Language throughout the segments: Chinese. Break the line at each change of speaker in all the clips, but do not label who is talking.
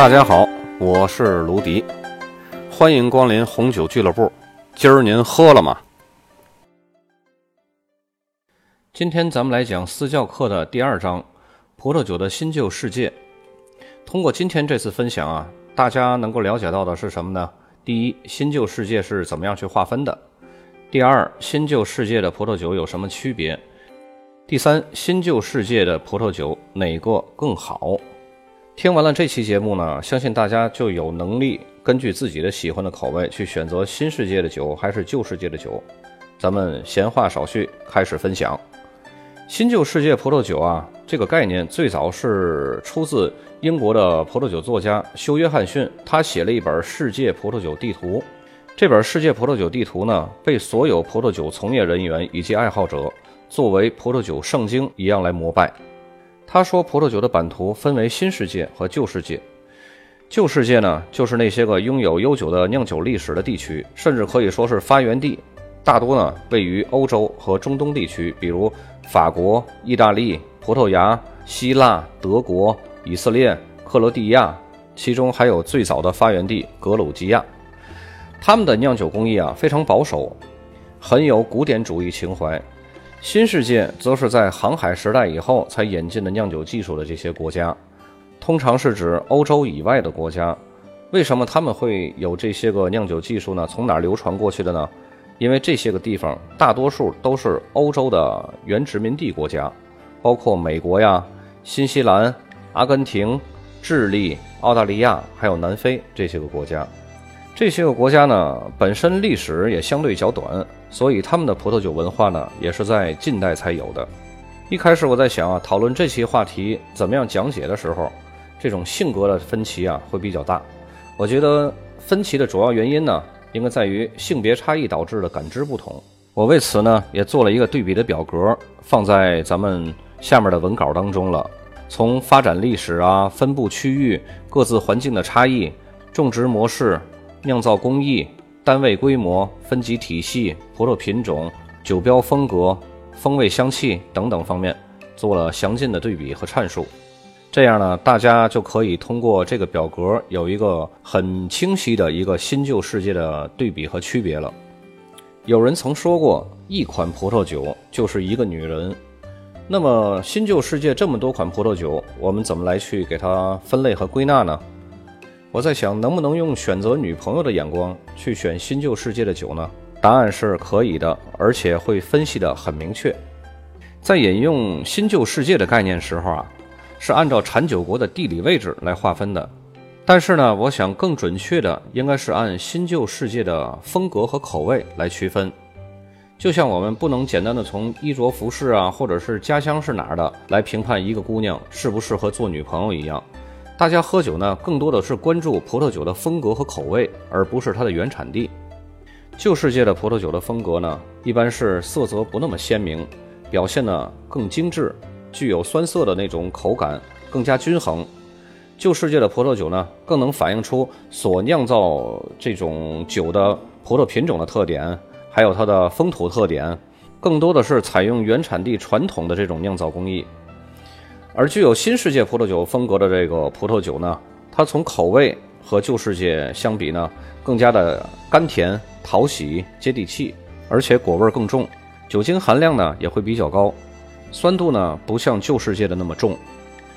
大家好，我是卢迪，欢迎光临红酒俱乐部。今儿您喝了吗？今天咱们来讲私教课的第二章：葡萄酒的新旧世界。通过今天这次分享啊，大家能够了解到的是什么呢？第一，新旧世界是怎么样去划分的？第二，新旧世界的葡萄酒有什么区别？第三，新旧世界的葡萄酒哪个更好？听完了这期节目呢，相信大家就有能力根据自己的喜欢的口味去选择新世界的酒还是旧世界的酒。咱们闲话少叙，开始分享。新旧世界葡萄酒啊，这个概念最早是出自英国的葡萄酒作家休·约翰逊，他写了一本《世界葡萄酒地图》。这本《世界葡萄酒地图》呢，被所有葡萄酒从业人员以及爱好者作为葡萄酒圣经一样来膜拜。他说，葡萄酒的版图分为新世界和旧世界。旧世界呢，就是那些个拥有悠久的酿酒历史的地区，甚至可以说是发源地，大多呢位于欧洲和中东地区，比如法国、意大利、葡萄牙、希腊、德国、以色列、克罗地亚，其中还有最早的发源地格鲁吉亚。他们的酿酒工艺啊非常保守，很有古典主义情怀。新世界则是在航海时代以后才引进的酿酒技术的这些国家，通常是指欧洲以外的国家。为什么他们会有这些个酿酒技术呢？从哪流传过去的呢？因为这些个地方大多数都是欧洲的原殖民地国家，包括美国呀、新西兰、阿根廷、智利、澳大利亚，还有南非这些个国家。这些个国家呢，本身历史也相对较短，所以他们的葡萄酒文化呢，也是在近代才有的。一开始我在想啊，讨论这期话题怎么样讲解的时候，这种性格的分歧啊会比较大。我觉得分歧的主要原因呢，应该在于性别差异导致的感知不同。我为此呢，也做了一个对比的表格，放在咱们下面的文稿当中了。从发展历史啊、分布区域、各自环境的差异、种植模式。酿造工艺、单位规模、分级体系、葡萄品种、酒标风格、风味香气等等方面做了详尽的对比和阐述。这样呢，大家就可以通过这个表格有一个很清晰的一个新旧世界的对比和区别了。有人曾说过，一款葡萄酒就是一个女人。那么，新旧世界这么多款葡萄酒，我们怎么来去给它分类和归纳呢？我在想，能不能用选择女朋友的眼光去选新旧世界的酒呢？答案是可以的，而且会分析的很明确。在引用新旧世界的概念时候啊，是按照产酒国的地理位置来划分的。但是呢，我想更准确的应该是按新旧世界的风格和口味来区分。就像我们不能简单的从衣着服饰啊，或者是家乡是哪儿的来评判一个姑娘适不适合做女朋友一样。大家喝酒呢，更多的是关注葡萄酒的风格和口味，而不是它的原产地。旧世界的葡萄酒的风格呢，一般是色泽不那么鲜明，表现呢更精致，具有酸涩的那种口感，更加均衡。旧世界的葡萄酒呢，更能反映出所酿造这种酒的葡萄品种的特点，还有它的风土特点，更多的是采用原产地传统的这种酿造工艺。而具有新世界葡萄酒风格的这个葡萄酒呢，它从口味和旧世界相比呢，更加的甘甜、讨喜、接地气，而且果味更重，酒精含量呢也会比较高，酸度呢不像旧世界的那么重，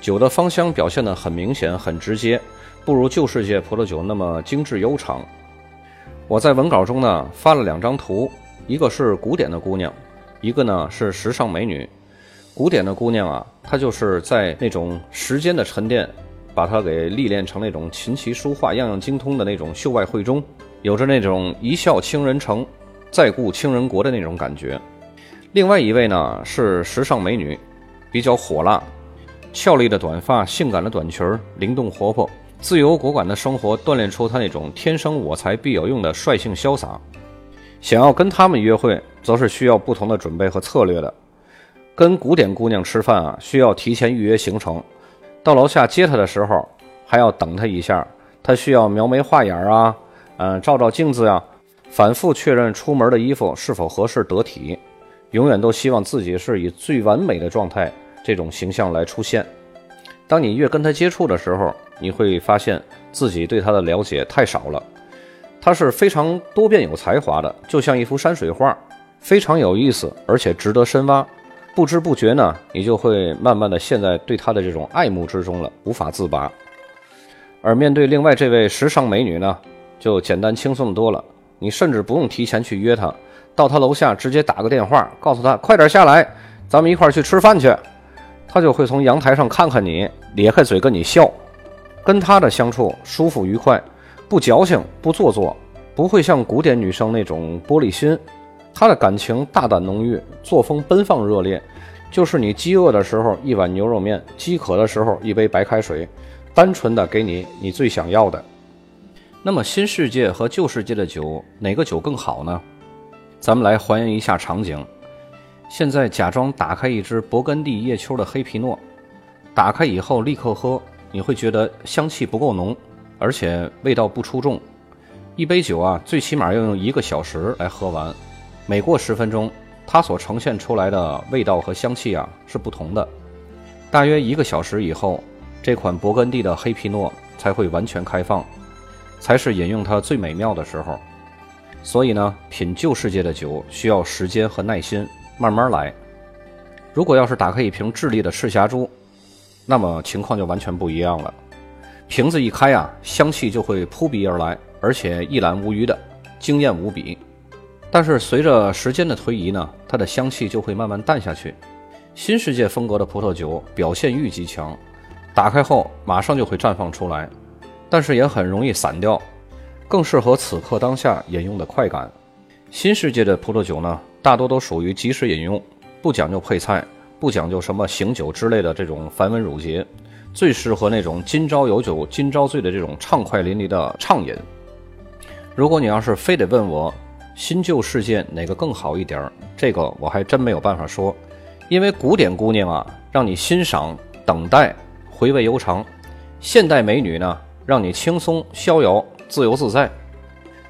酒的芳香表现的很明显、很直接，不如旧世界葡萄酒那么精致悠长。我在文稿中呢发了两张图，一个是古典的姑娘，一个呢是时尚美女。古典的姑娘啊，她就是在那种时间的沉淀，把她给历练成那种琴棋书画样样精通的那种秀外慧中，有着那种一笑倾人城，再顾倾人国的那种感觉。另外一位呢是时尚美女，比较火辣，俏丽的短发，性感的短裙儿，灵动活泼，自由果敢的生活锻炼出她那种天生我材必有用的率性潇洒。想要跟他们约会，则是需要不同的准备和策略的。跟古典姑娘吃饭啊，需要提前预约行程。到楼下接她的时候，还要等她一下。她需要描眉画眼啊，嗯，照照镜子呀，反复确认出门的衣服是否合适得体。永远都希望自己是以最完美的状态这种形象来出现。当你越跟她接触的时候，你会发现自己对她的了解太少了。她是非常多变有才华的，就像一幅山水画，非常有意思，而且值得深挖。不知不觉呢，你就会慢慢的陷在对她的这种爱慕之中了，无法自拔。而面对另外这位时尚美女呢，就简单轻松的多了。你甚至不用提前去约她，到她楼下直接打个电话，告诉她快点下来，咱们一块去吃饭去。她就会从阳台上看看你，咧开嘴跟你笑。跟她的相处舒服愉快，不矫情，不做作，不会像古典女生那种玻璃心。他的感情大胆浓郁，作风奔放热烈，就是你饥饿的时候一碗牛肉面，饥渴的时候一杯白开水，单纯的给你你最想要的。那么新世界和旧世界的酒哪个酒更好呢？咱们来还原一下场景。现在假装打开一支勃艮第叶秋的黑皮诺，打开以后立刻喝，你会觉得香气不够浓，而且味道不出众。一杯酒啊，最起码要用一个小时来喝完。每过十分钟，它所呈现出来的味道和香气啊是不同的。大约一个小时以后，这款勃艮第的黑皮诺才会完全开放，才是饮用它最美妙的时候。所以呢，品旧世界的酒需要时间和耐心，慢慢来。如果要是打开一瓶智利的赤霞珠，那么情况就完全不一样了。瓶子一开啊，香气就会扑鼻而来，而且一览无余的惊艳无比。但是随着时间的推移呢，它的香气就会慢慢淡下去。新世界风格的葡萄酒表现欲极强，打开后马上就会绽放出来，但是也很容易散掉，更适合此刻当下饮用的快感。新世界的葡萄酒呢，大多都属于即时饮用，不讲究配菜，不讲究什么醒酒之类的这种繁文缛节，最适合那种今朝有酒今朝醉的这种畅快淋漓的畅饮。如果你要是非得问我，新旧世界哪个更好一点儿？这个我还真没有办法说，因为古典姑娘啊，让你欣赏、等待、回味悠长；现代美女呢，让你轻松、逍遥、自由自在。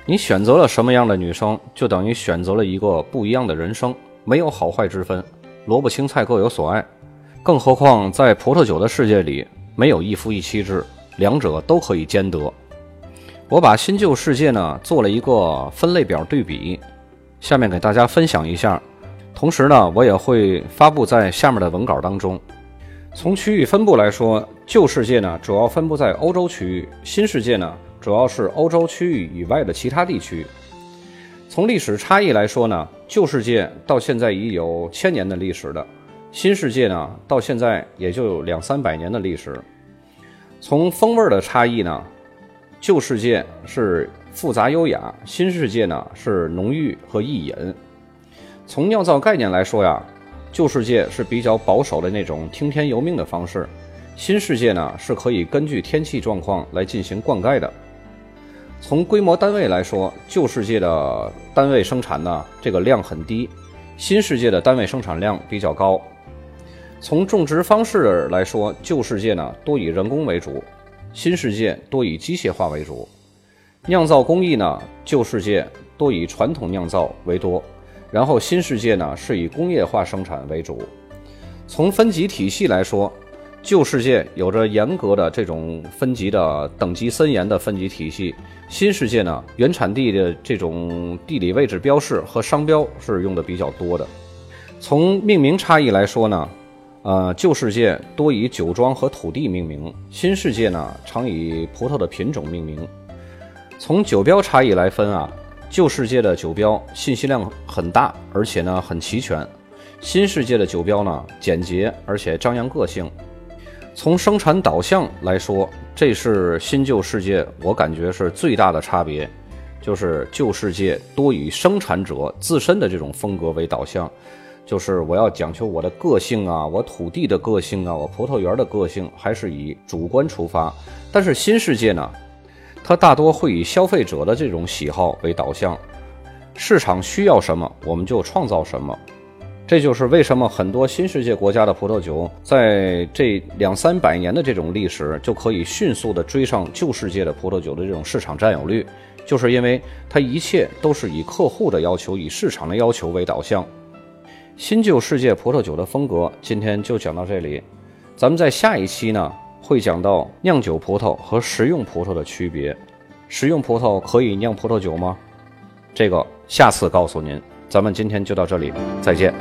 你选择了什么样的女生，就等于选择了一个不一样的人生，没有好坏之分，萝卜青菜各有所爱。更何况在葡萄酒的世界里，没有一夫一妻制，两者都可以兼得。我把新旧世界呢做了一个分类表对比，下面给大家分享一下。同时呢，我也会发布在下面的文稿当中。从区域分布来说，旧世界呢主要分布在欧洲区域，新世界呢主要是欧洲区域以外的其他地区。从历史差异来说呢，旧世界到现在已有千年的历史的，新世界呢到现在也就有两三百年的历史。从风味的差异呢。旧世界是复杂优雅，新世界呢是浓郁和易饮。从酿造概念来说呀，旧世界是比较保守的那种听天由命的方式，新世界呢是可以根据天气状况来进行灌溉的。从规模单位来说，旧世界的单位生产呢这个量很低，新世界的单位生产量比较高。从种植方式来说，旧世界呢多以人工为主。新世界多以机械化为主，酿造工艺呢，旧世界多以传统酿造为多，然后新世界呢是以工业化生产为主。从分级体系来说，旧世界有着严格的这种分级的等级森严的分级体系，新世界呢原产地的这种地理位置标识和商标是用的比较多的。从命名差异来说呢。呃，旧世界多以酒庄和土地命名，新世界呢常以葡萄的品种命名。从酒标差异来分啊，旧世界的酒标信息量很大，而且呢很齐全；新世界的酒标呢简洁，而且张扬个性。从生产导向来说，这是新旧世界我感觉是最大的差别，就是旧世界多以生产者自身的这种风格为导向。就是我要讲求我的个性啊，我土地的个性啊，我葡萄园的个性，还是以主观出发。但是新世界呢，它大多会以消费者的这种喜好为导向，市场需要什么，我们就创造什么。这就是为什么很多新世界国家的葡萄酒，在这两三百年的这种历史，就可以迅速的追上旧世界的葡萄酒的这种市场占有率，就是因为它一切都是以客户的要求、以市场的要求为导向。新旧世界葡萄酒的风格，今天就讲到这里。咱们在下一期呢，会讲到酿酒葡萄和食用葡萄的区别。食用葡萄可以酿葡萄酒吗？这个下次告诉您。咱们今天就到这里，再见。